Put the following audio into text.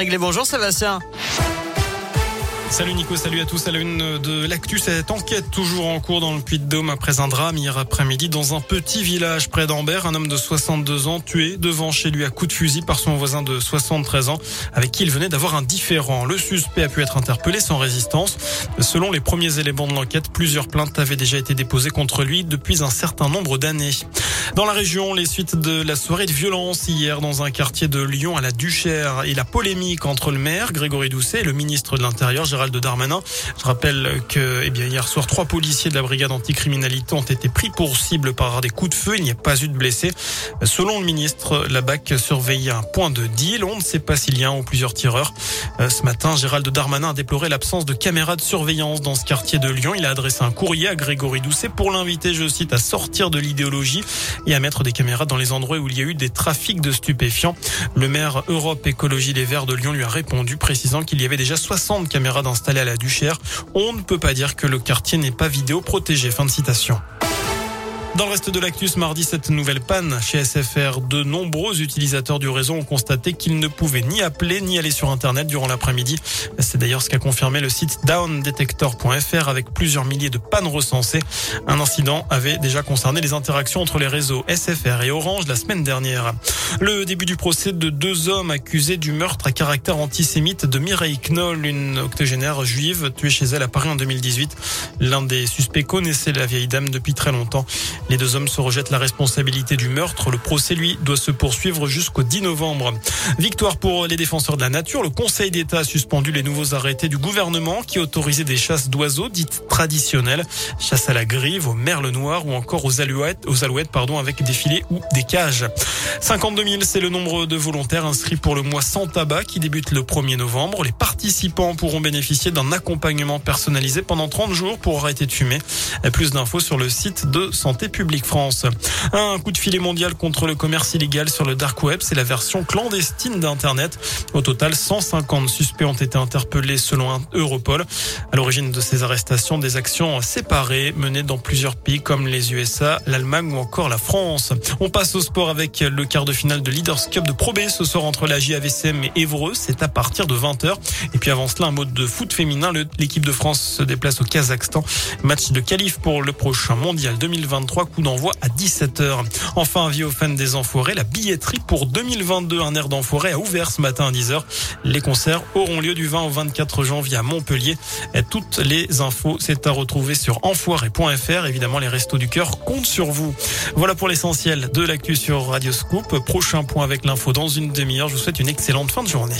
Réglé. Bonjour Sébastien. Salut Nico, salut à tous. À la une de l'actu, cette enquête toujours en cours dans le Puy-de-Dôme après un drame hier après-midi dans un petit village près d'Ambert. Un homme de 62 ans tué devant chez lui à coup de fusil par son voisin de 73 ans avec qui il venait d'avoir un différend. Le suspect a pu être interpellé sans résistance. Selon les premiers éléments de l'enquête, plusieurs plaintes avaient déjà été déposées contre lui depuis un certain nombre d'années. Dans la région, les suites de la soirée de violence hier dans un quartier de Lyon à la Duchère et la polémique entre le maire Grégory Doucet et le ministre de l'Intérieur Gérald Darmanin. Je rappelle que eh bien, hier soir, trois policiers de la brigade anticriminalité ont été pris pour cible par des coups de feu. Il n'y a pas eu de blessés. Selon le ministre, la BAC surveillait un point de deal. On ne sait pas s'il y a un ou plusieurs tireurs. Euh, ce matin, Gérald Darmanin a déploré l'absence de caméras de surveillance dans ce quartier de Lyon. Il a adressé un courrier à Grégory Doucet pour l'inviter, je cite, à sortir de l'idéologie et à mettre des caméras dans les endroits où il y a eu des trafics de stupéfiants. Le maire Europe Écologie Les Verts de Lyon lui a répondu, précisant qu'il y avait déjà 60 caméras installées à la Duchère. On ne peut pas dire que le quartier n'est pas vidéo protégé. Fin de citation. Dans le reste de l'actus, mardi, cette nouvelle panne chez SFR, de nombreux utilisateurs du réseau ont constaté qu'ils ne pouvaient ni appeler ni aller sur Internet durant l'après-midi. C'est d'ailleurs ce qu'a confirmé le site downdetector.fr avec plusieurs milliers de pannes recensées. Un incident avait déjà concerné les interactions entre les réseaux SFR et Orange la semaine dernière. Le début du procès de deux hommes accusés du meurtre à caractère antisémite de Mireille Knoll, une octogénaire juive tuée chez elle à Paris en 2018. L'un des suspects connaissait la vieille dame depuis très longtemps. Les deux hommes se rejettent la responsabilité du meurtre. Le procès, lui, doit se poursuivre jusqu'au 10 novembre. Victoire pour les défenseurs de la nature. Le Conseil d'État a suspendu les nouveaux arrêtés du gouvernement qui autorisaient des chasses d'oiseaux dites traditionnelles. Chasse à la grive, au merle noir ou encore aux alouettes, aux alouettes pardon, avec des filets ou des cages. 52 000, c'est le nombre de volontaires inscrits pour le mois sans tabac qui débute le 1er novembre. Les participants pourront bénéficier d'un accompagnement personnalisé pendant 30 jours pour arrêter de fumer. Plus d'infos sur le site de Santé publique. Un coup de filet mondial contre le commerce illégal sur le dark web, c'est la version clandestine d'Internet. Au total, 150 suspects ont été interpellés selon Europol. À l'origine de ces arrestations, des actions séparées menées dans plusieurs pays comme les USA, l'Allemagne ou encore la France. On passe au sport avec le quart de finale de Leaders Cup de Pro B ce soir entre la JAVCM et Évreux. C'est à partir de 20h. Et puis avant cela, un mode de foot féminin. L'équipe de France se déplace au Kazakhstan. Match de qualif pour le prochain mondial 2023 coup d'envoi à 17h. Enfin, avis aux fans des Enfoirés, la billetterie pour 2022, un air d'Enfoiré a ouvert ce matin à 10h. Les concerts auront lieu du 20 au 24 janvier à Montpellier. Toutes les infos, c'est à retrouver sur enfoiré.fr. Évidemment, les restos du cœur comptent sur vous. Voilà pour l'essentiel de l'actu sur Radio Scoop. Prochain point avec l'info dans une demi-heure. Je vous souhaite une excellente fin de journée.